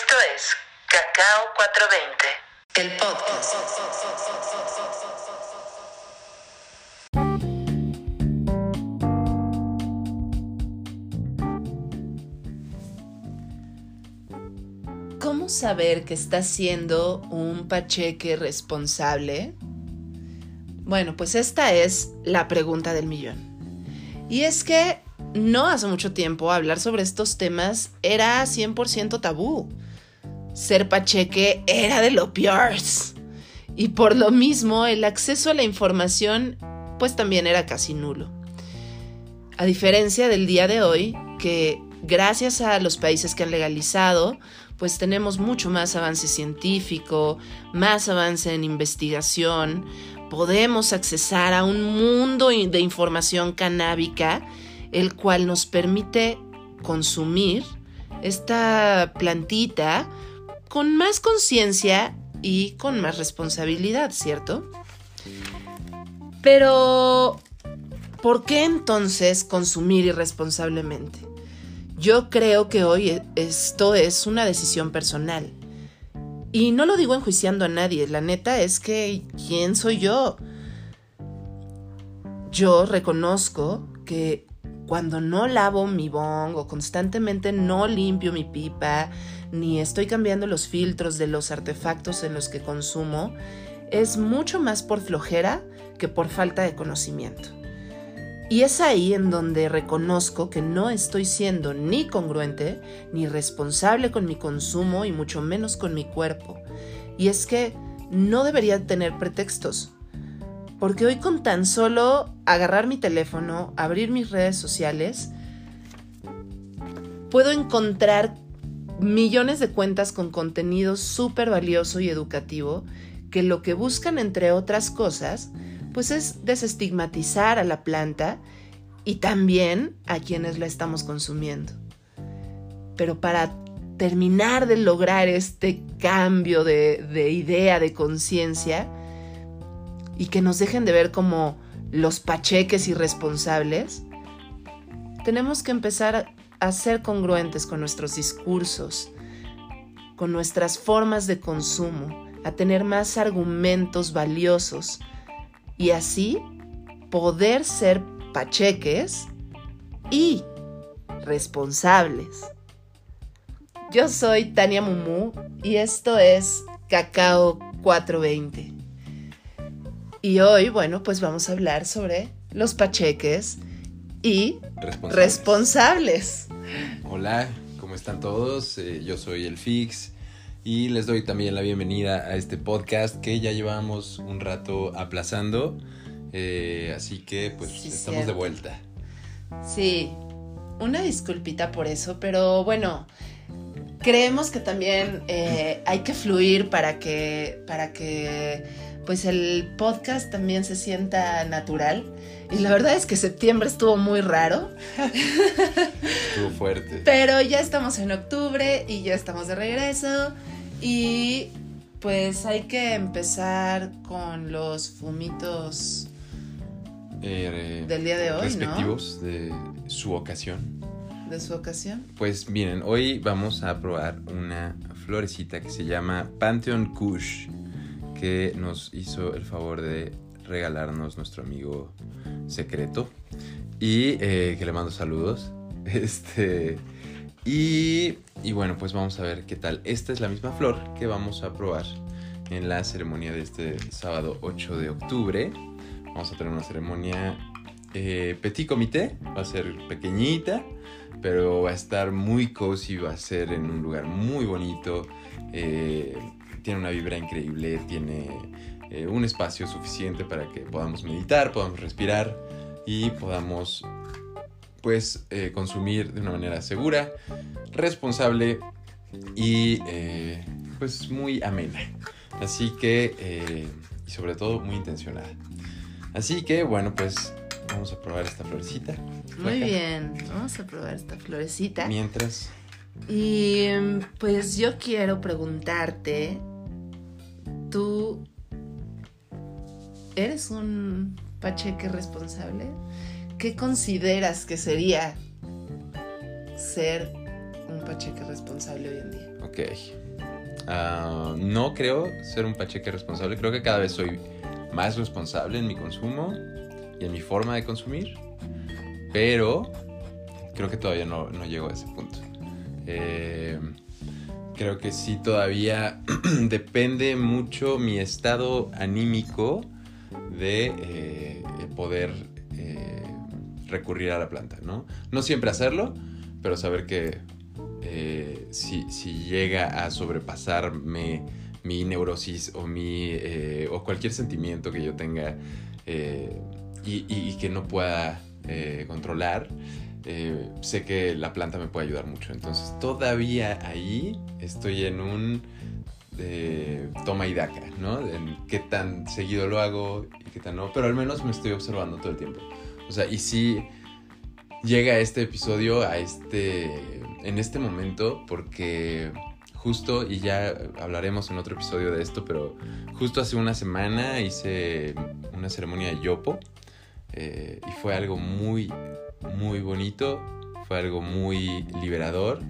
Esto es Cacao 420, el podcast. ¿Cómo saber que estás siendo un pacheque responsable? Bueno, pues esta es la pregunta del millón. Y es que no hace mucho tiempo hablar sobre estos temas era 100% tabú. Ser pacheque era de lo peor. Y por lo mismo el acceso a la información pues también era casi nulo. A diferencia del día de hoy, que gracias a los países que han legalizado, pues tenemos mucho más avance científico, más avance en investigación, podemos accesar a un mundo de información canábica el cual nos permite consumir esta plantita con más conciencia y con más responsabilidad, ¿cierto? Pero, ¿por qué entonces consumir irresponsablemente? Yo creo que hoy esto es una decisión personal. Y no lo digo enjuiciando a nadie, la neta es que ¿quién soy yo? Yo reconozco que cuando no lavo mi bong o constantemente no limpio mi pipa, ni estoy cambiando los filtros de los artefactos en los que consumo, es mucho más por flojera que por falta de conocimiento. Y es ahí en donde reconozco que no estoy siendo ni congruente, ni responsable con mi consumo y mucho menos con mi cuerpo. Y es que no debería tener pretextos. Porque hoy con tan solo agarrar mi teléfono, abrir mis redes sociales, puedo encontrar millones de cuentas con contenido súper valioso y educativo que lo que buscan, entre otras cosas, pues es desestigmatizar a la planta y también a quienes la estamos consumiendo. Pero para terminar de lograr este cambio de, de idea, de conciencia, y que nos dejen de ver como los pacheques irresponsables, tenemos que empezar a ser congruentes con nuestros discursos, con nuestras formas de consumo, a tener más argumentos valiosos y así poder ser pacheques y responsables. Yo soy Tania Mumu y esto es Cacao 420. Y hoy, bueno, pues vamos a hablar sobre los pacheques y responsables. responsables. Hola, ¿cómo están todos? Eh, yo soy el Fix y les doy también la bienvenida a este podcast que ya llevamos un rato aplazando. Eh, así que pues estamos de vuelta. Sí, una disculpita por eso, pero bueno, creemos que también eh, hay que fluir para que, para que pues el podcast también se sienta natural. Y la verdad es que septiembre estuvo muy raro. Estuvo fuerte. Pero ya estamos en octubre y ya estamos de regreso. Y pues hay que empezar con los fumitos eh, del día de hoy. Respectivos de su ocasión. De su ocasión. Pues miren, hoy vamos a probar una florecita que se llama Pantheon Kush que nos hizo el favor de regalarnos nuestro amigo secreto y eh, que le mando saludos. Este, y, y bueno, pues vamos a ver qué tal. Esta es la misma flor que vamos a probar en la ceremonia de este sábado 8 de octubre. Vamos a tener una ceremonia eh, petit comité, va a ser pequeñita, pero va a estar muy cozy, va a ser en un lugar muy bonito. Eh, tiene una vibra increíble, tiene eh, un espacio suficiente para que podamos meditar, podamos respirar y podamos pues eh, consumir de una manera segura, responsable y eh, pues muy amena. Así que, y sobre todo muy intencionada. Así que bueno, pues vamos a probar esta florecita. Muy bien, vamos a probar esta florecita. Mientras... Y pues yo quiero preguntarte ¿Tú eres un pacheque responsable? ¿Qué consideras que sería ser un pacheque responsable hoy en día? Ok. Ah, no creo ser un pacheque responsable. Creo que cada vez soy más responsable en mi consumo y en mi forma de consumir. Pero creo que todavía no, no llego a ese punto. Eh, creo que sí todavía depende mucho mi estado anímico de eh, poder eh, recurrir a la planta, ¿no? No siempre hacerlo, pero saber que si, si, llega a sobrepasarme mi neurosis o, mi, o cualquier sentimiento que yo tenga y, y, que no pueda controlar, eh, sé que la planta me puede ayudar mucho. Entonces todavía ahí estoy en un eh, toma y daca, ¿no? En qué tan seguido lo hago y qué tan no, pero al menos me estoy observando todo el tiempo. O sea, y si llega este episodio a este, en este momento porque justo, y ya hablaremos en otro episodio de esto, pero justo hace una semana hice una ceremonia de yopo eh, y fue algo muy muy bonito, fue algo muy liberador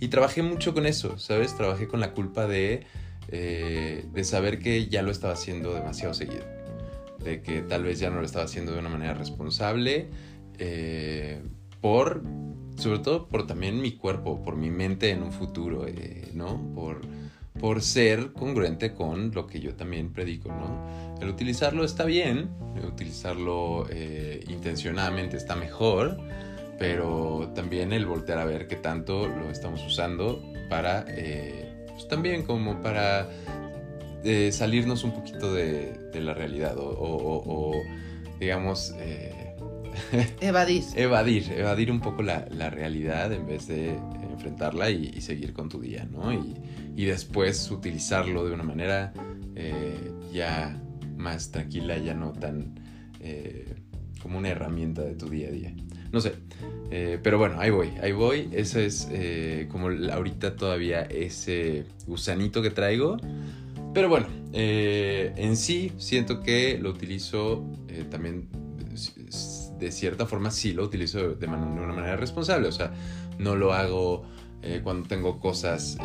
y trabajé mucho con eso, ¿sabes? Trabajé con la culpa de, eh, de saber que ya lo estaba haciendo demasiado seguido, de que tal vez ya no lo estaba haciendo de una manera responsable, eh, por, sobre todo por también mi cuerpo, por mi mente en un futuro, eh, ¿no? Por, por ser congruente con lo que yo también predico, ¿no? El utilizarlo está bien, el utilizarlo eh, intencionadamente está mejor, pero también el voltear a ver qué tanto lo estamos usando para, pues también como para eh, salirnos un poquito de, la realidad o, digamos... evadir. evadir, evadir un poco la, realidad en vez de enfrentarla y, seguir con tu día, ¿no? Y, y después utilizarlo de una manera ya más tranquila, ya no tan eh, como una herramienta de tu día a día. No sé, eh, pero bueno, ahí voy, ahí voy. Eso es eh, como ahorita todavía ese gusanito que traigo. Pero bueno, en sí siento que lo utilizo también de cierta forma, sí lo utilizo de, una manera responsable. O sea, no lo hago cuando tengo cosas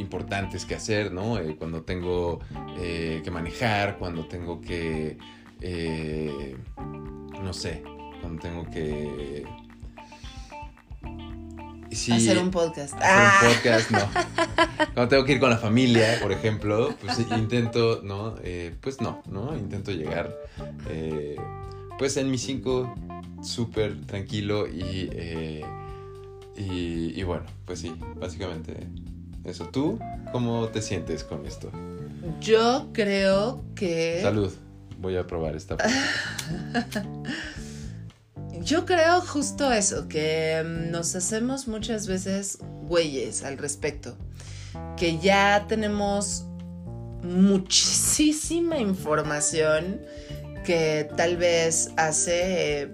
importantes que hacer, ¿no? Eh, cuando tengo eh, que manejar, cuando tengo que, eh, no sé, cuando tengo que... hacer un podcast. Hacer un ah. podcast, no. Cuando tengo que ir con la familia, por ejemplo, pues intento, ¿no? pues no, ¿no? Intento llegar, pues en mis cinco, súper tranquilo y, y, y bueno, pues sí, básicamente eso, ¿tú cómo te sientes con esto? Yo creo que... Salud, voy a probar esta. Yo creo justo eso, que mm, nos hacemos muchas veces güeyes al respecto, que ya tenemos muchísima información que tal vez hace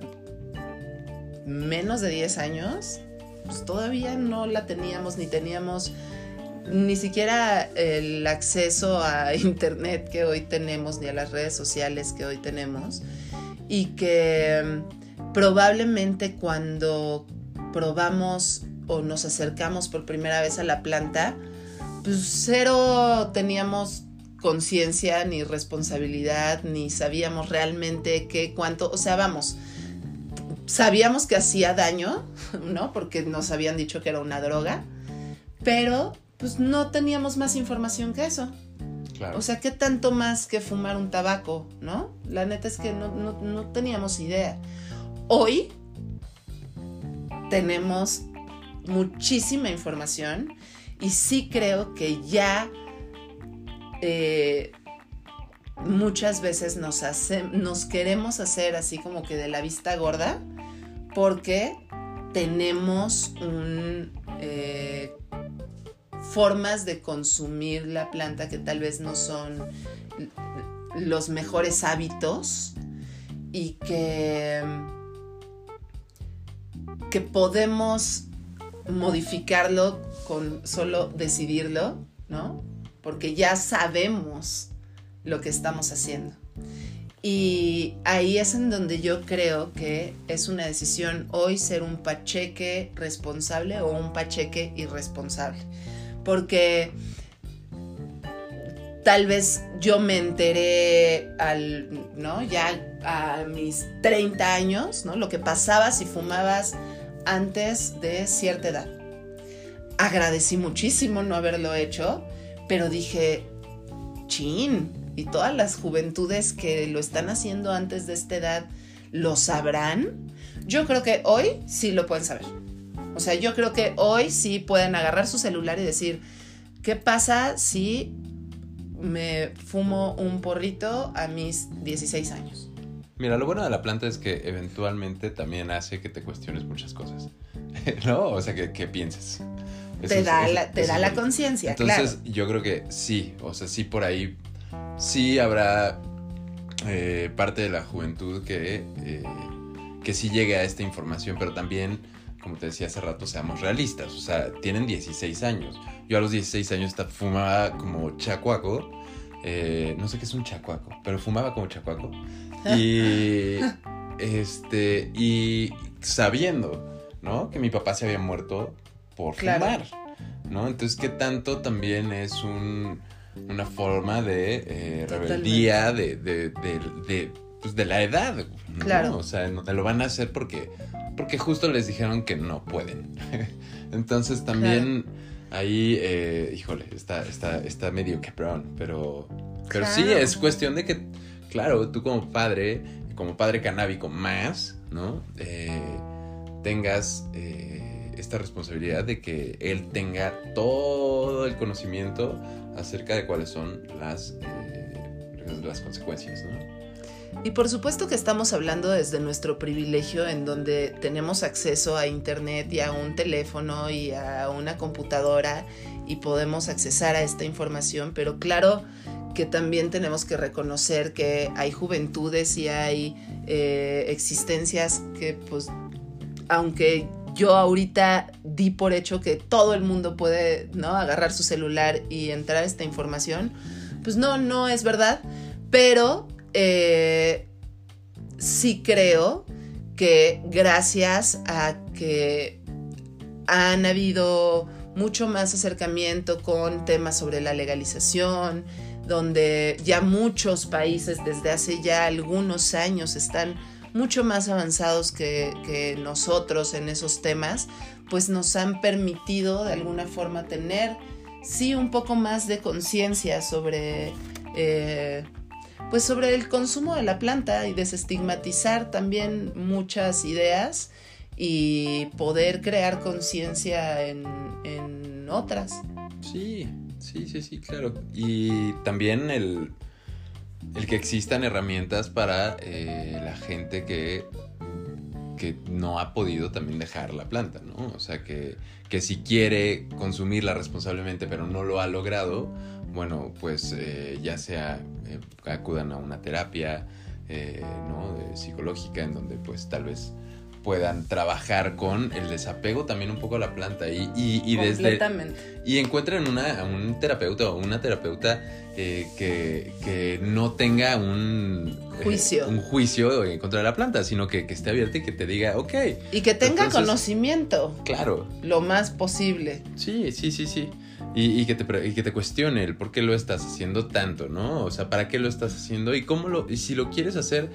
menos de 10 años, pues todavía no la teníamos ni teníamos ni siquiera el acceso a internet que hoy tenemos, ni a las redes sociales que hoy tenemos, y que mm, probablemente cuando probamos o nos acercamos por primera vez a la planta, pues cero teníamos conciencia ni responsabilidad, ni sabíamos realmente qué, cuánto, o sea, vamos, sabíamos que hacía daño, ¿no? Porque nos habían dicho que era una droga, pero pues no teníamos más información que eso. O sea, ¿qué tanto más que fumar un tabaco, no? La neta es que no, teníamos idea. Hoy tenemos muchísima información y sí creo que ya eh, muchas veces nos, queremos hacer así como que de la vista gorda porque tenemos un eh, formas de consumir la planta que tal vez no son los mejores hábitos y que, que podemos modificarlo con solo decidirlo, ¿no? Porque ya sabemos lo que estamos haciendo. Y ahí es en donde yo creo que es una decisión hoy ser un pacheque responsable o un pacheque irresponsable. Porque tal vez yo me enteré al, ¿no? Ya a mis 30 años, ¿no? Lo que pasaba si fumabas antes de cierta edad. Agradecí muchísimo no haberlo hecho, pero dije, chin, y todas las juventudes que lo están haciendo antes de esta edad, ¿lo sabrán? Yo creo que hoy sí lo pueden saber. O sea, yo creo que hoy sí pueden agarrar su celular y decir, ¿qué pasa si me fumo un porrito a mis 16 años? Mira, lo bueno de la planta es que eventualmente también hace que te cuestiones muchas cosas, ¿no? O sea, que, que pienses. Eso te da es- la, te da la conciencia, Entonces, claro. yo creo que sí, o sea, sí por ahí, sí habrá eh, parte de la juventud que, eh, que sí llegue a esta información, pero también, como te decía hace rato, seamos realistas, o sea, tienen 16 años. Yo a los 16 años fumaba como chacuaco, eh, no sé qué es un chacuaco, pero fumaba como chacuaco. Y, este, y sabiendo, ¿no? Que mi papá se había muerto por Claro. fumar, ¿no? Entonces, ¿qué tanto también es un, una forma de eh, rebeldía, de, de, de, de, pues, de la edad? ¿no? Claro. O sea, no te lo van a hacer porque, porque justo les dijeron que no pueden. Entonces, también ahí, eh, híjole, está, está, está medio cabrón, pero, pero sí, es cuestión de que, claro, tú como padre, como padre canábico más, ¿no? Eh, tengas eh, esta responsabilidad de que él tenga todo el conocimiento acerca de cuáles son las, eh, las consecuencias, ¿no? Y por supuesto que estamos hablando desde nuestro privilegio en donde tenemos acceso a internet y a un teléfono y a una computadora y podemos accesar a esta información, pero claro que también tenemos que reconocer que hay juventudes y hay eh, existencias que pues aunque yo ahorita di por hecho que todo el mundo puede no agarrar su celular y entrar a esta información, pues no, no es verdad, pero eh, sí creo que gracias a que han habido mucho más acercamiento con temas sobre la legalización, donde ya muchos países desde hace ya algunos años están mucho más avanzados que, que nosotros en esos temas, pues nos han permitido de alguna forma tener, sí, un poco más de conciencia sobre eh, pues sobre el consumo de la planta y desestigmatizar también muchas ideas y poder crear conciencia en, en otras. Sí, sí, sí, sí, claro. Y también el, el que existan herramientas para eh, la gente que, que no ha podido también dejar la planta, ¿no? O sea, que, que si quiere consumirla responsablemente pero no lo ha logrado, bueno, pues eh, ya sea eh, acudan a una terapia, eh, ¿no? Psicológica en donde pues tal vez puedan trabajar con el desapego también un poco a la planta y, y, y desde y encuentren una, un terapeuta o una terapeuta eh, que, que no tenga un eh, Juicio. un juicio en contra de la planta, sino que, que esté abierta y que te diga, ok, Y que tenga Entonces- conocimiento claro, lo más posible. sí, sí, sí, sí. Y, y que te, y que te cuestione el por qué lo estás haciendo tanto, ¿no? O sea, ¿para qué lo estás haciendo? Y cómo lo, y si lo quieres hacer,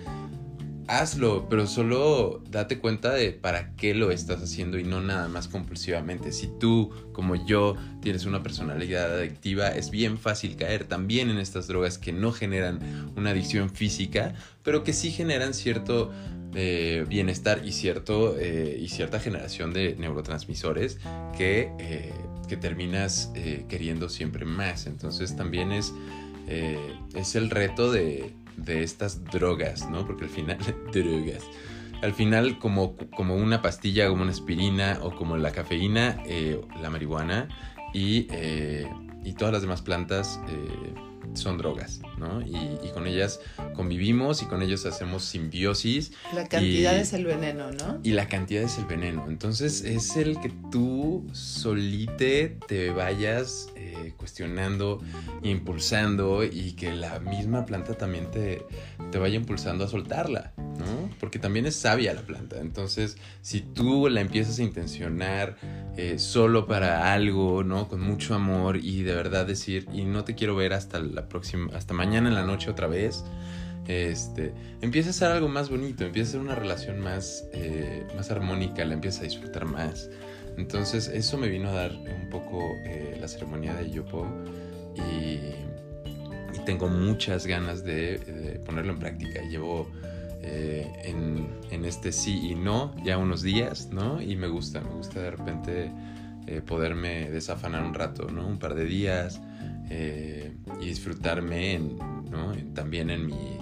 hazlo, pero solo date cuenta de para qué lo estás haciendo y no nada más compulsivamente. Si tú, como yo, tienes una personalidad adictiva, es bien fácil caer también en estas drogas que no generan una adicción física, pero que sí generan cierto eh, bienestar y, cierto, eh, y cierta generación de neurotransmisores que, eh, que terminas queriendo siempre más. Entonces también es, es el reto de, de estas drogas, ¿no? Porque al final, drogas. Al final, como, como una pastilla, como una aspirina o como la cafeína, eh, la marihuana y, eh, y todas las demás plantas, eh, son drogas, ¿no? Y, y con ellas convivimos y con ellos hacemos simbiosis. La cantidad Y- es el veneno, ¿no? Y la cantidad es el veneno. Entonces es el que tú solite te vayas eh, cuestionando, impulsando y que la misma planta también te, te vaya impulsando a soltarla, ¿no? Porque también es sabia la planta. Entonces, si tú la empiezas a intencionar eh, solo para algo, ¿no? Con mucho amor y de verdad decir, y no te quiero ver hasta la próxima, hasta mañana en la noche otra vez. Este, empieza a ser algo más bonito, empieza a ser una relación más, eh, más armónica, la empiezas a disfrutar más. Entonces, eso me vino a dar un poco eh, la ceremonia de Yopo y, y tengo muchas ganas de, de ponerlo en práctica. Llevo eh, en, en este sí y no ya unos días, ¿no? Y me gusta, me gusta de repente eh, poderme desafanar un rato, ¿no? Un par de días eh, y disfrutarme también en mi,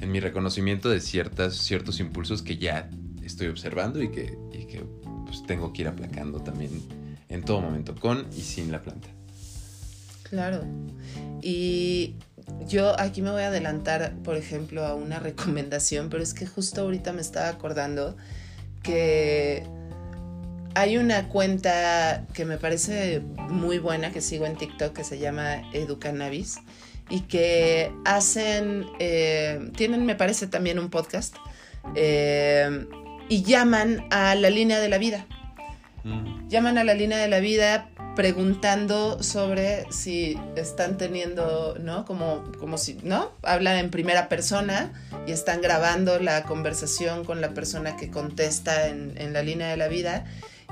en mi reconocimiento de ciertas, ciertos impulsos que ya estoy observando y que, y que pues, tengo que ir aplacando también en todo momento, con y sin la planta. Claro. Y yo aquí me voy a adelantar, por ejemplo, a una recomendación, pero es que justo ahorita me estaba acordando que hay una cuenta que me parece muy buena que sigo en TikTok que se llama Educannabis y que hacen, eh, tienen me parece también un podcast eh, y llaman a la línea de la vida llaman a la línea de la vida preguntando sobre si están teniendo, ¿no? Como, como si, ¿no? Hablan en primera persona y están grabando la conversación con la persona que contesta en, en la línea de la vida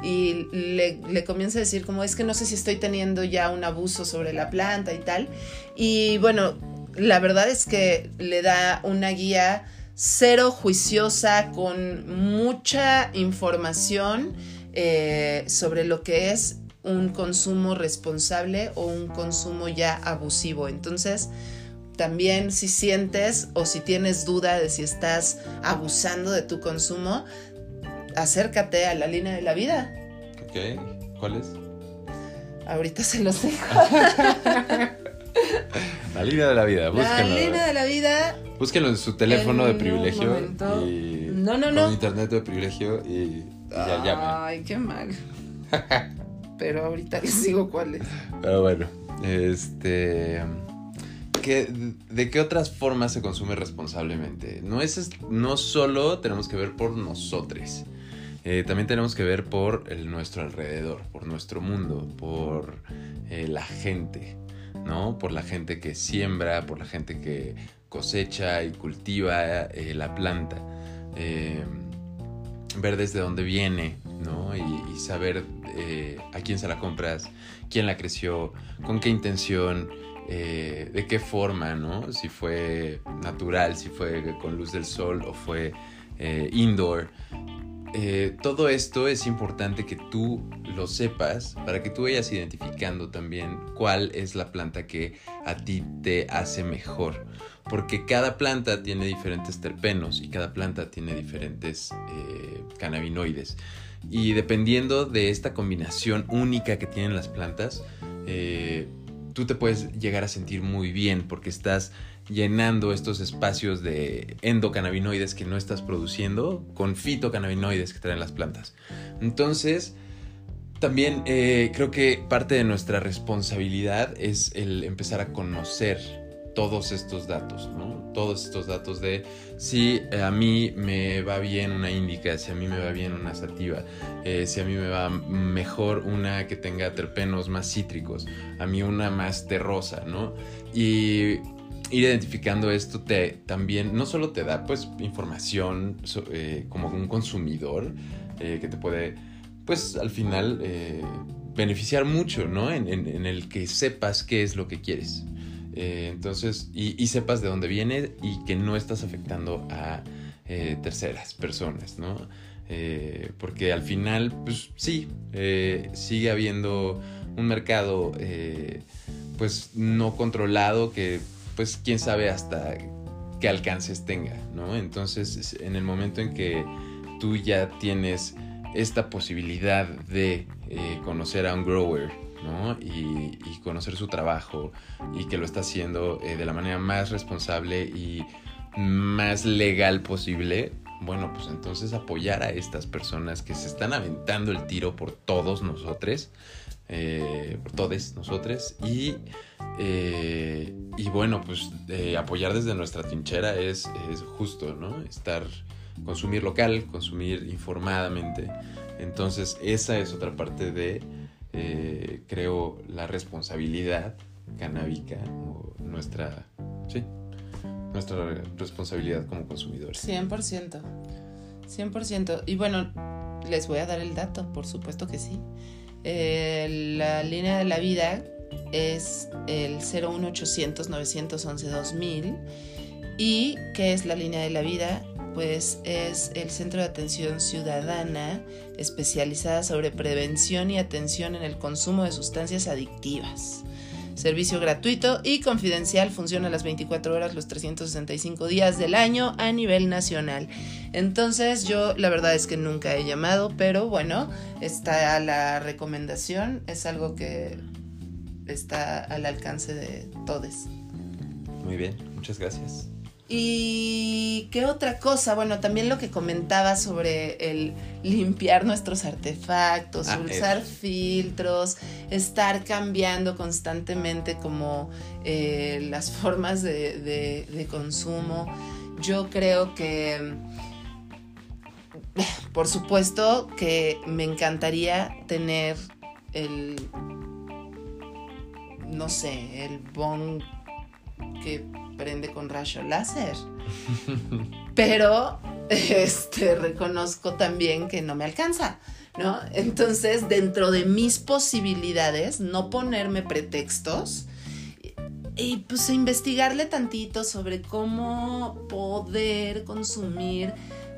y le, comienza a decir como es que no sé si estoy teniendo ya un abuso sobre la planta y tal. Y bueno, la verdad es que le da una guía cero juiciosa con mucha información eh, sobre lo que es un consumo responsable o un consumo ya abusivo. Entonces, también si sientes o si tienes duda de si estás abusando de tu consumo, acércate a la línea de la vida. Ok, ¿cuál es? Ahorita se los dejo. La línea de la vida, La búsquenlo. línea de la vida. Búsquenlo en su teléfono En de privilegio y No, no, no. internet de privilegio y, y ya llamen. Ay, qué mal. Pero ahorita les digo cuál es. Pero bueno, este. ¿qué- ¿De qué otras formas se consume responsablemente? No, es, es- no solo tenemos que ver por nosotros, eh, también tenemos que ver por el, nuestro alrededor, por nuestro mundo, por eh, la gente, ¿no? Por la gente que siembra, por la gente que cosecha y cultiva eh, la planta. Ver desde dónde viene, ¿no? Y, saber a quién se la compras, quién la creció, con qué intención, de qué forma, ¿no? Si fue natural, si fue con luz del sol o fue indoor. Eh, todo esto es importante que tú lo sepas para que tú vayas identificando también cuál es la planta que a ti te hace mejor. Porque cada planta tiene diferentes terpenos y cada planta tiene diferentes eh, cannabinoides. Y dependiendo de esta combinación única que tienen las plantas, eh, tú te puedes llegar a sentir muy bien porque estás llenando estos espacios de endocannabinoides que no estás produciendo con fitocannabinoides que traen las plantas. Entonces, también eh, creo que parte de nuestra responsabilidad es el empezar a conocer todos estos datos, ¿no? Todos estos datos de si a mí me va bien una índica, si a mí me va bien una sativa, eh, si a mí me va mejor una que tenga terpenos más cítricos, a mí una más terrosa, ¿no? Y ir identificando esto te también no solo te da pues información eh, como un consumidor eh, que te puede pues al final eh, beneficiar mucho, ¿no? En el que sepas qué es lo que quieres. Eh, entonces, y, sepas de dónde viene y que no estás afectando a eh, terceras personas, ¿no? Eh, porque al final, pues sí, eh, sigue habiendo un mercado, pues no controlado que, pues quién sabe hasta qué alcances tenga, ¿no? Entonces, en el momento en que tú ya tienes esta posibilidad de conocer a un grower, Y, conocer su trabajo y que lo está haciendo eh, de la manera más responsable y más legal posible, bueno, pues entonces apoyar a estas personas que se están aventando el tiro por todos nosotros, eh, por todos nosotros, y, eh, y bueno, pues apoyar desde nuestra trinchera es, es justo, ¿no? Estar, consumir local, consumir informadamente. Entonces, esa es otra parte de, eh, creo, la responsabilidad canábica, nuestra, sí, nuestra responsabilidad como consumidores. 100%. 100%. Y bueno, les voy a dar el dato, por supuesto que sí. Eh, la línea de la vida es el 01800 911 2000. ¿Y qué es la línea de la vida? Pues es el Centro de Atención Ciudadana especializada sobre prevención y atención en el consumo de sustancias adictivas. Servicio gratuito y confidencial funciona las 24 horas, los 365 días del año a nivel nacional. Entonces yo la verdad es que nunca he llamado, pero bueno, está la recomendación, es algo que está al alcance de todos. Muy bien, muchas gracias. ¿Y qué otra cosa? Bueno, también lo que comentaba sobre el limpiar nuestros artefactos, Ah, usar filtros, estar cambiando constantemente como eh, las formas de, de- de consumo. Yo creo que, por supuesto, que me encantaría tener el, no sé, el bong que prende con rayo láser. Pero este reconozco también que no me alcanza, ¿no? Entonces, dentro de mis posibilidades, no ponerme pretextos y, pues investigarle tantito sobre cómo poder consumir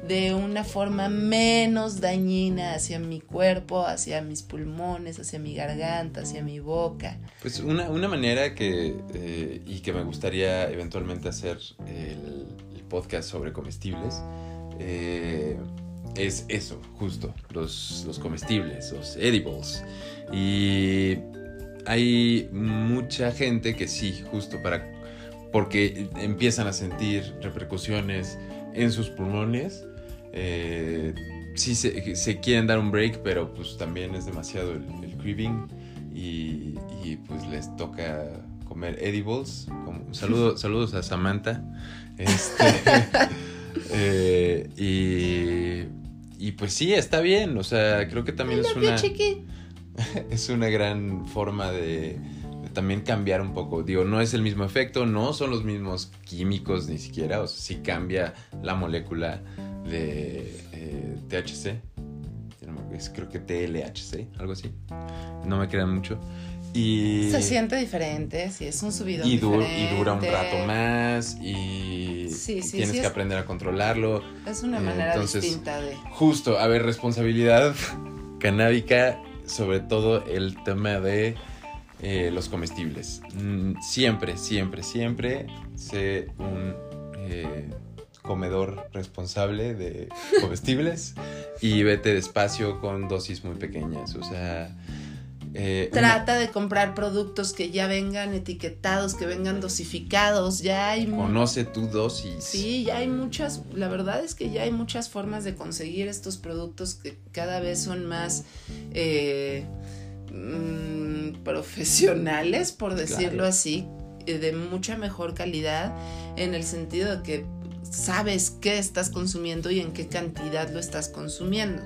de una forma menos dañina hacia mi cuerpo, hacia mis pulmones, hacia mi garganta, hacia mi boca. Pues una, una manera que, eh, y que me gustaría eventualmente hacer el, podcast sobre comestibles, eh, es eso, justo, los, los comestibles, los edibles. Y hay mucha gente que sí, justo para, porque empiezan a sentir repercusiones en sus pulmones. Eh, sí se, se quieren dar un break, pero pues también es demasiado el, el craving y, y, pues les toca comer edibles. Como, saludo, saludos a Samantha. Este, eh, y, y pues sí, está bien. O sea, creo que también es una, es una gran forma de también cambiar un poco. Digo, no es el mismo efecto, no son los mismos químicos ni siquiera. O sea, sí cambia la molécula de eh, THC. Creo que TLHC, algo así. No me crean mucho. Y, Se siente diferente, sí, es un subidón y, du- y dura un rato más y Sí, sí, tienes sí, que es- aprender a controlarlo. Es una manera entonces- distinta de... Justo, a ver, responsabilidad canábica, sobre todo el tema de eh, los comestibles. Mm, Siempre, siempre, siempre sé un eh, comedor responsable de comestibles y vete despacio con dosis muy pequeñas. O sea, eh, una- Trata de comprar productos que ya vengan etiquetados, que vengan dosificados, ya hay... conoce tu dosis. Sí, ya hay muchas, la verdad es que ya hay muchas formas de conseguir estos productos que cada vez son más eh, mm, profesionales, por decirlo Claro. así, eh, de mucha mejor calidad, en el sentido de que sabes qué estás consumiendo y en qué cantidad lo estás consumiendo.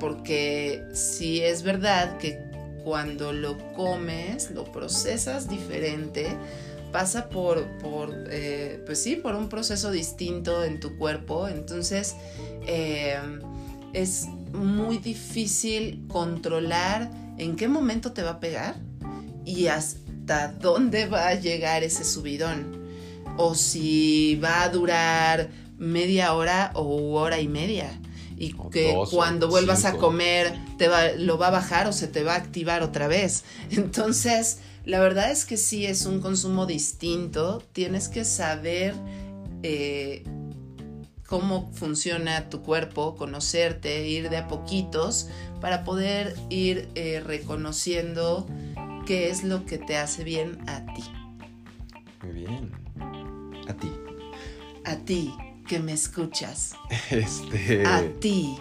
Porque si es verdad que cuando lo comes, lo procesas diferente, pasa por, por eh, pues sí, por un proceso distinto en tu cuerpo. Entonces, eh, es muy difícil controlar en qué momento te va a pegar y hasta dónde va a llegar ese subidón. O si va a durar media hora o hora y media. Y que dos cuando vuelvas a comer te va, lo va a bajar o se te va a activar otra vez. Entonces, la verdad es que sí es un consumo distinto. Tienes que saber eh, cómo funciona tu cuerpo, conocerte, ir de a poquitos para poder ir eh, reconociendo qué es lo que te hace bien a ti. Muy bien. A ti. A ti que me escuchas. Este. A ti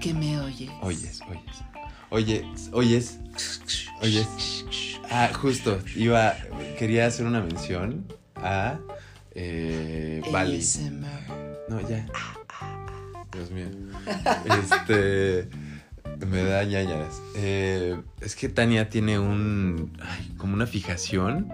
que me oyes. Oyes, oyes. Oye, oyes. Oyes. Ah, justo. Iba. Quería hacer una mención a. Eh, Bali. No, ya. Dios mío. Este. Me da ñañaras. Eh, es que Tania tiene un. ay, como una fijación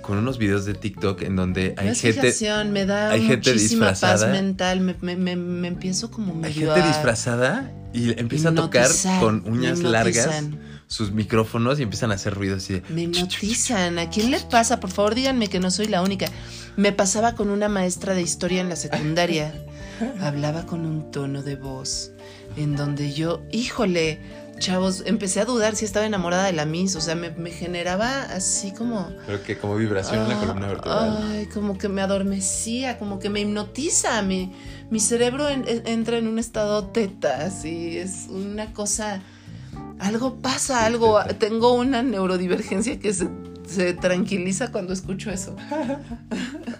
con unos videos de TikTok en donde hay No es gente. fijación, me da hay gente muchísima paz disfrazada. mental. Me, me- me- me empiezo como Hay medio gente a disfrazada y empieza a tocar con uñas largas. Sus micrófonos y empiezan a hacer ruidos así de. Me hipnotizan. ¿A quién le pasa? Por favor, díganme que no soy la única. Me pasaba con una maestra de historia en la secundaria. Hablaba con un tono de voz en donde yo, híjole, chavos, empecé a dudar si estaba enamorada de la Miss. O sea, me, me generaba así como... Pero que como vibración en la Ah, columna vertebral. Ay, como que me adormecía, como que me hipnotiza. Mi, mi cerebro en- en- entra en un estado teta, así. Es una cosa. Algo pasa, algo. Tengo una neurodivergencia que se, se tranquiliza cuando escucho eso.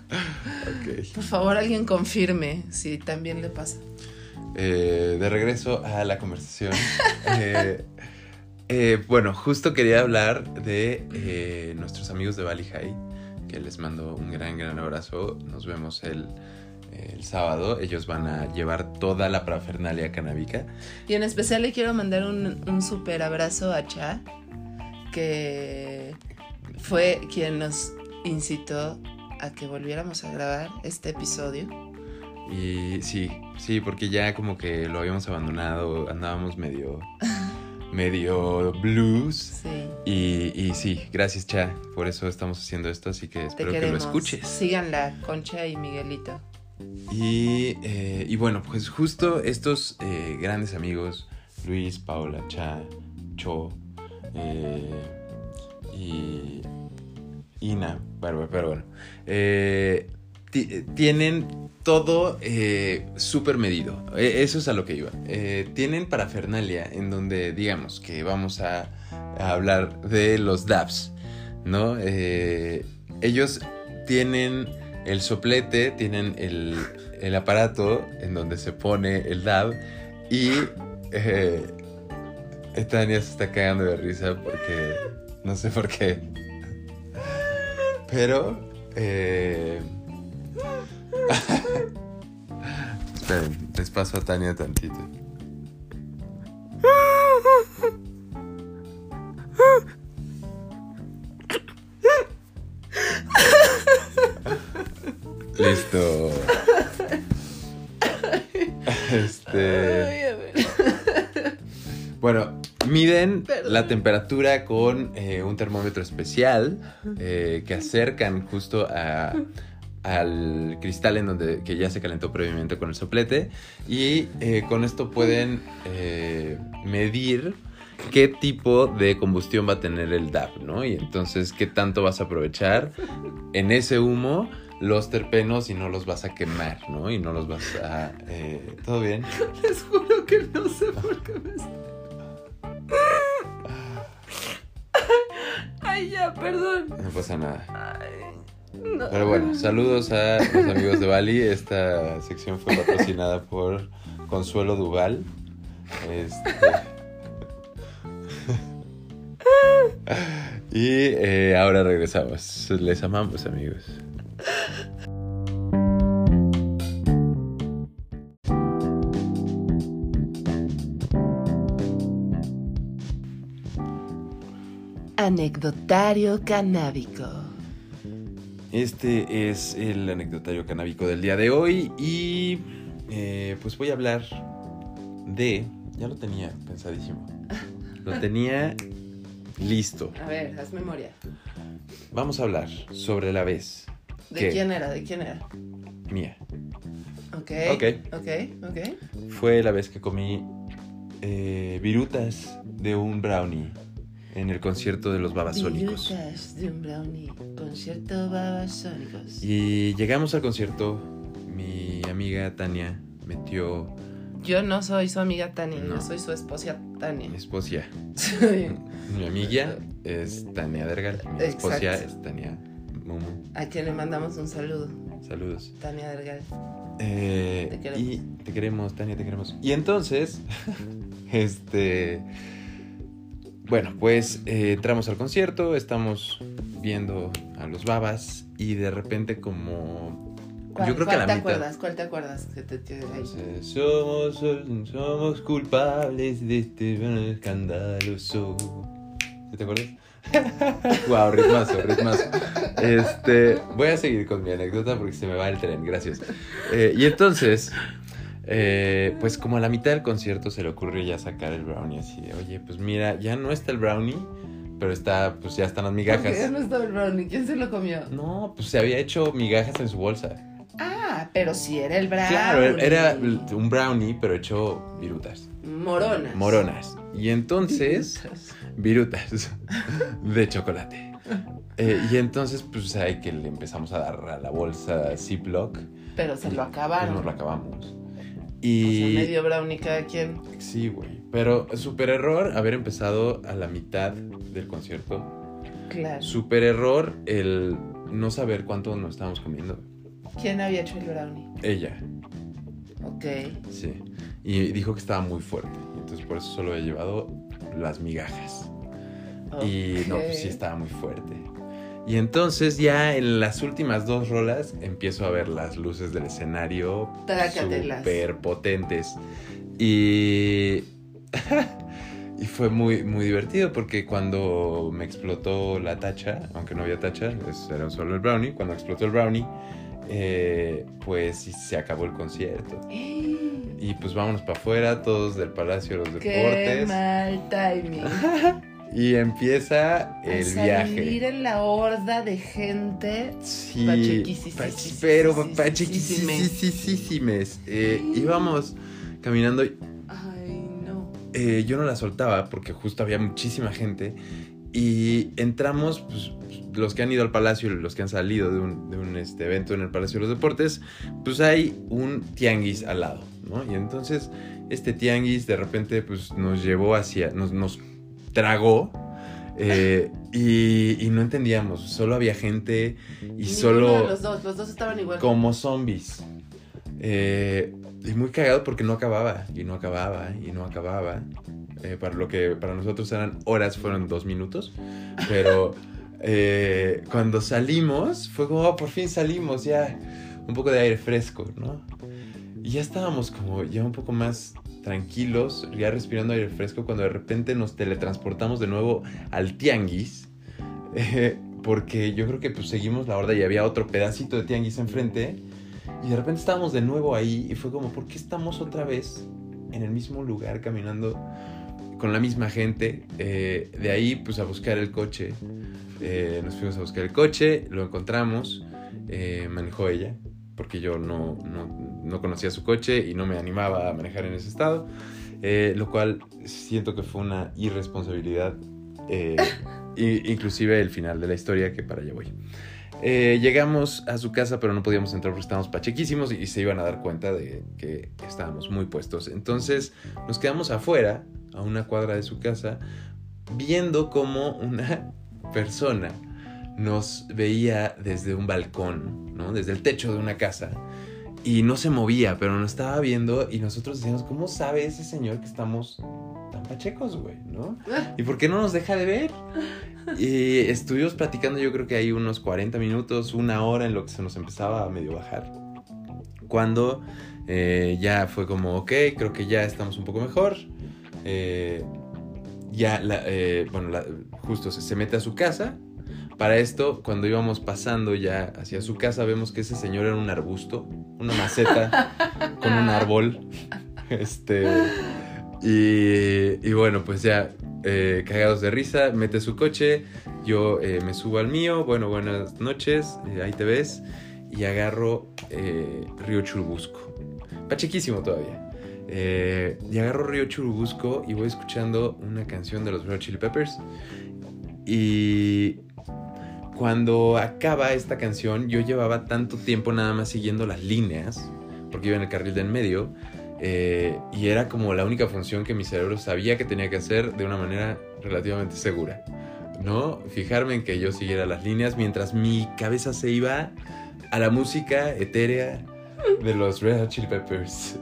Ok. Por favor, alguien confirme si también le pasa. Eh, de regreso a la conversación. Eh, eh, bueno, justo quería hablar de eh, nuestros amigos de Bali High, que les mando un gran, gran abrazo. Nos vemos el, el sábado. Ellos van a llevar toda la parafernalia canábica. Y en especial le quiero mandar un, un super abrazo a Cha, que fue quien nos incitó a que volviéramos a grabar este episodio. Y sí, sí, porque ya como que lo habíamos abandonado, andábamos medio, medio blues. Sí, Y, y sí, gracias Cha, por eso estamos haciendo esto, así que espero que lo escuches. Síganla, Concha y Miguelito. Y, eh, y bueno, pues justo estos eh, grandes amigos, Luis, Paula, Cha, Cho eh, y Ina, pero, pero bueno, ti- tienen todo eh, súper medido. Eh, eso es a lo que iba. Eh, tienen parafernalia en donde digamos que vamos a, hablar de los DAPs, ¿no? Ellos tienen el soplete, tienen el, el aparato en donde se pone el DAB y eh, Tania se está cagando de risa porque no sé por qué. Pero... Eh, Esperen, les paso a Tania tantito. La temperatura con eh, un termómetro especial eh, que acercan justo a- al cristal en donde que ya se calentó previamente con el soplete y eh, con esto pueden eh, medir qué tipo de combustión va a tener el DAP, ¿no? Y entonces qué tanto vas a aprovechar en ese humo los terpenos y no los vas a quemar, ¿no? Y no los vas a... eh, ¿Todo bien? Les juro que no sé por qué me Ay, ya, perdón. No pasa nada. Ay, no. Pero bueno, saludos a los amigos de Bali. Esta sección fue patrocinada por Consuelo Duval. Este... y eh, ahora regresamos. Les amamos, amigos. Anecdotario canábico. Este es el anecdotario canábico del día de hoy y eh, pues voy a hablar de... Ya lo tenía pensadísimo. Lo tenía listo. A ver, haz memoria. Vamos a hablar sobre la vez ¿De quién era? ¿De quién era? mía. Ok. Ok. Ok, ok. Fue la vez que comí eh, virutas de un brownie en el concierto de los babasónicos. Virutas de un brownie. Concierto babasónicos. Y llegamos al concierto, mi amiga Tania metió Yo no soy su amiga Tania, No. yo soy su esposa Tania. Mi esposa. Mi amiga es Tania Dergal. Mi esposa Exacto. es Tania Mumu. A quien le mandamos un saludo, Saludos. Tania Delgado. Eh, Te queremos. Y te queremos, Tania, te queremos. Y entonces, este. Bueno, pues eh, entramos al concierto, estamos viendo a los babas y de repente como... ¿Cuál, yo creo que cuál a la te mitad... acuerdas? ¿Cuál te acuerdas? Que te, que- ahí? Eh, Somos, somos culpables de este escandaloso. ¿Sí ¿Te acuerdas? wow, ritmazo, ritmazo. Este, voy a seguir con mi anécdota porque se me va el tren, gracias. Eh, y entonces, eh, pues como a la mitad del concierto se le ocurrió ya sacar el brownie así de, oye, pues mira, ya no está el brownie, pero está, pues ya están las ¿Por qué migajas. no estaba el brownie? ¿Quién se lo comió? No, pues se había hecho migajas en su bolsa. Ah, pero sí era el brownie. Claro, era un brownie, pero hecho virutas. Moronas. Moronas. Y entonces, virutas de chocolate. Eh, y entonces, pues ahí que le empezamos a dar a la bolsa Ziploc. Pero se lo Pues acabaron. nos lo acabamos. O Y. sea, medio brownie cada quien. Sí, güey. Pero super error haber empezado a la mitad del concierto. Claro. Super error el no saber cuánto nos estábamos comiendo. ¿Quién había hecho el brownie? Ella, Ok. sí. Y dijo que estaba muy fuerte. Y entonces por eso solo he llevado las migajas. Y no, pues sí estaba muy fuerte. Y entonces ya en las últimas dos rolas empiezo a ver las luces del escenario súper potentes. Y... y fue muy, muy divertido porque cuando me explotó la tacha, aunque no había tacha, era solo el brownie, cuando explotó el brownie, eh, pues se acabó el concierto. Y pues vámonos para afuera, todos del Palacio de los Qué Deportes. mal timing. Y empieza el A salir viaje. en la horda de gente. Sí, pero pachequisisisisimes. Eh, íbamos caminando, y, Ay, no. eh, yo no la soltaba porque justo había muchísima gente. Y entramos, pues, los que han ido al palacio, los que han salido de un, de un, este, evento en el Palacio de los Deportes, pues hay un tianguis al lado, ¿no? Y entonces este tianguis de repente pues nos llevó hacia, nos, nos tragó eh, y, y no entendíamos, solo había gente y solo los dos, los dos estaban igual. como zombies. Eh, y muy cagado porque no acababa, y no acababa, y no acababa. Eh, para lo que para nosotros eran horas, fueron dos minutos. Pero cuando salimos, fue como, "Oh, por fin salimos, ya un poco de aire fresco, ¿no? Y ya estábamos como ya un poco más tranquilos, ya respirando aire fresco, cuando de repente nos teletransportamos de nuevo al tianguis. eh, porque yo creo que pues seguimos la horda y había otro pedacito de tianguis enfrente. Y de repente estábamos de nuevo ahí y fue como, ¿por qué estamos otra vez en el mismo lugar caminando con la misma gente? Eh, de ahí pues a buscar el coche. Eh, nos fuimos a buscar el coche, lo encontramos, manejó ella, porque yo no, no, no conocía su coche y no me animaba a manejar en ese estado, eh, lo cual siento que fue una irresponsabilidad, eh, inclusive el final de la historia que para allá voy. Eh, llegamos a su casa, pero no podíamos entrar porque estábamos pachequísimos y, y se iban a dar cuenta de que estábamos muy puestos. Entonces nos quedamos afuera, a una cuadra de su casa, viendo cómo una persona nos veía desde un balcón, ¿no? Desde el techo de una casa. Y no se movía, pero nos estaba viendo y nosotros decíamos, ¿cómo sabe ese señor que estamos tan pachecos, güey, ¿no? ¿Y por qué no nos deja de ver? Y estuvimos platicando yo creo que hay unos 40 minutos, una hora en lo que se nos empezaba a medio bajar. Cuando eh, ya fue como, ok, creo que ya estamos un poco mejor. Eh, ya, la- eh, bueno, la- justo se, se mete a su casa. Para esto, cuando íbamos pasando ya hacia su casa, vemos que ese señor era un arbusto, una maceta con un árbol. Este. Y, y bueno, pues ya eh, cagados de risa, mete su coche, yo eh, me subo al mío, bueno, buenas noches, eh, ahí te ves, y agarro Río Churubusco. Pachequísimo todavía. Eh, y agarro Río Churubusco y voy escuchando una canción de los Red Chili Peppers. Y cuando acaba esta canción, yo llevaba tanto tiempo nada más siguiendo las líneas, porque iba en el carril de en medio, eh, y era como la única función que mi cerebro sabía que tenía que hacer de una manera relativamente segura. ¿No? Fijarme en que yo siguiera las líneas mientras mi cabeza se iba a la música etérea de los Red Hot Chili Peppers.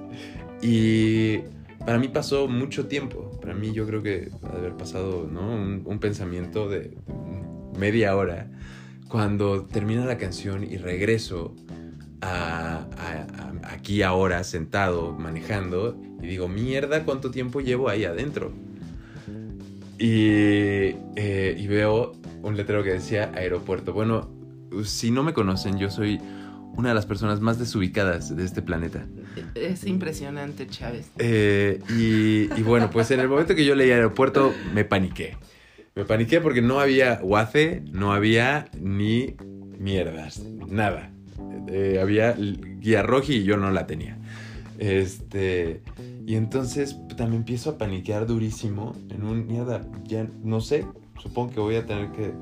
Y para mí pasó mucho tiempo. Para mí yo creo que haber pasado ¿no? un pensamiento de media hora cuando termina la canción y regreso a, a- a- aquí ahora sentado manejando y digo, mierda, ¿cuánto tiempo llevo ahí adentro? Y, eh, y veo un letrero que decía aeropuerto. Bueno, si no me conocen, yo soy una de las personas más desubicadas de este planeta. Es impresionante, Chávez. Eh, y, y bueno, pues en el momento que yo leí aeropuerto, me paniqué. Me paniqué porque no había WAFE, no había ni mierdas, nada. Eh, había guía roja y yo no la tenía. Este, y entonces también empiezo a paniquear durísimo en un mierda, ya no sé, supongo que voy a tener que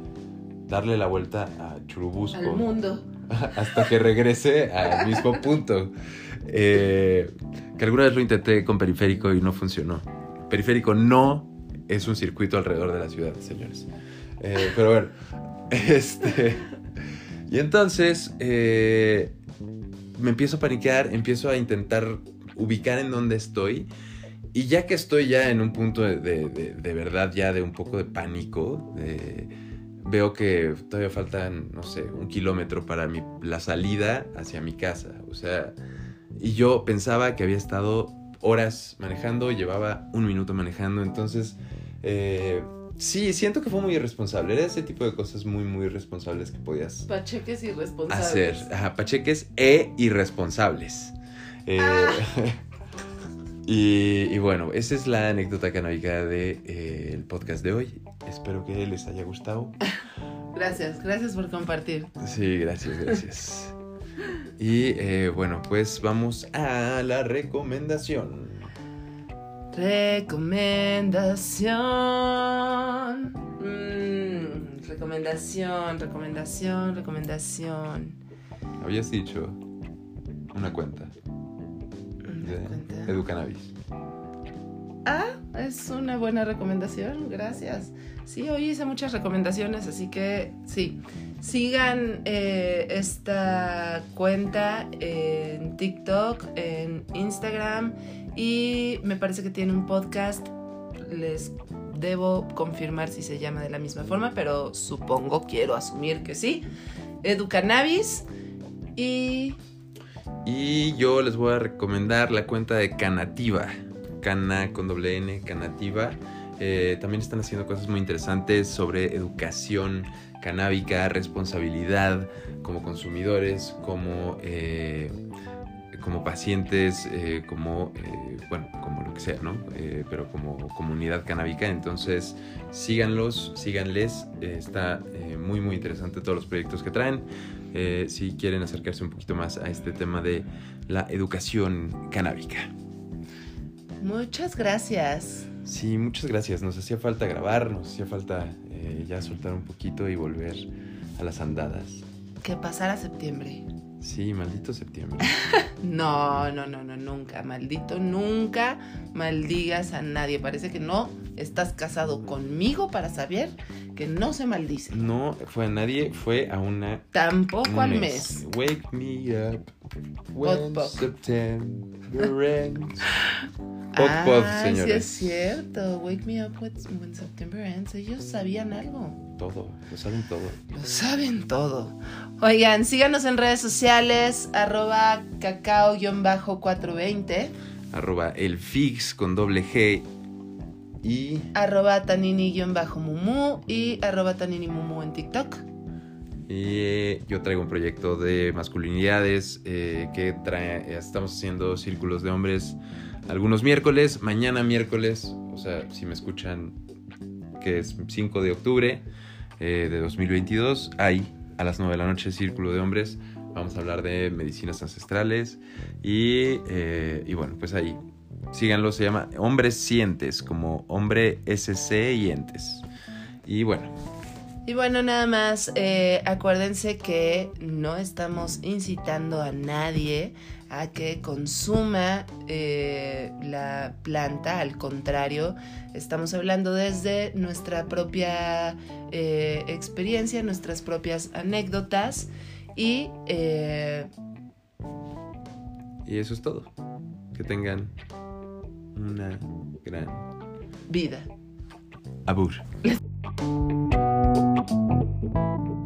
darle la vuelta a Churubusco Al mundo. hasta que regrese al mismo punto. Eh, que alguna vez lo intenté con periférico y no funcionó. Periférico no es un circuito alrededor de la ciudad, señores. Eh, pero bueno, este. Y entonces eh, me empiezo a paniquear, empiezo a intentar ubicar en dónde estoy. Y ya que estoy ya en un punto de, de- de- de verdad, ya de un poco de pánico, veo que todavía faltan, no sé, un kilómetro para mi- la salida hacia mi casa. O sea, y yo pensaba que había estado horas manejando, llevaba un minuto manejando, entonces, eh, sí, siento que fue muy irresponsable. Era ese tipo de cosas muy, muy irresponsables que podías Pacheques irresponsables. hacer. Ajá, pacheques e irresponsables. Eh, y, y bueno, esa es la anécdota canábica del podcast de hoy. Espero que les haya gustado. Gracias, gracias por compartir. Sí, gracias, gracias. Y eh, bueno, pues vamos a la recomendación. Recomendación. Mm, recomendación, recomendación, recomendación. Habías dicho una cuenta Una de cuenta. Educannabis. Ah, es una buena recomendación, gracias. Sí, hoy hice muchas recomendaciones, así que sí, sigan eh, esta cuenta en TikTok, en Instagram y me parece que tiene un podcast. Les debo confirmar si se llama de la misma forma, pero supongo, quiero asumir que sí. Educannabis y Y yo les voy a recomendar la cuenta de Canativa. Cana con doble N, Canativa. Eh, también están haciendo cosas muy interesantes sobre educación canábica, responsabilidad como consumidores, como, eh, como pacientes, eh, como, eh, bueno, como lo que sea, ¿no? Eh, pero como comunidad canábica. Entonces, síganlos, síganles. Está muy, muy interesante todos los proyectos que traen. Si quieren acercarse un poquito más a este tema de la educación canábica. muchas gracias. Sí, muchas gracias. Nos hacía falta grabar, nos hacía falta ya soltar un poquito y volver a las andadas. Que pasara septiembre. Sí, maldito septiembre. No, no, no, no, nunca. Maldito, nunca maldigas a nadie. Parece que no estás casado conmigo para saber que no se maldice. No fue a nadie, fue a una. Tampoco al mes. Wake me up when. September ends. Poc, poc, Ah, sí señores. es cierto. Wake me up when September ends. Ellos sabían algo. Todo, lo saben todo. Lo saben todo. Oigan, síganos en redes sociales, arroba cacao-420, Arroba el fix con doble G. Y arroba tanini-mumu y arroba tanini-mumu en TikTok. Y yo traigo un proyecto de masculinidades eh, que trae, estamos haciendo círculos de hombres algunos miércoles, mañana miércoles, o sea, si me escuchan que es 5 de octubre eh, de 2022, hay a las 9 de la noche círculo de hombres, vamos a hablar de medicinas ancestrales y, eh, y bueno, pues ahí, síganlo, se llama Hombres Sientes, como hombre SC y entes. Y bueno, Y bueno, nada más, eh, acuérdense que no estamos incitando a nadie a que consuma eh, la planta, al contrario, estamos hablando desde nuestra propia eh, experiencia, nuestras propias anécdotas y... y eso es todo. Que tengan una gran vida. Abur.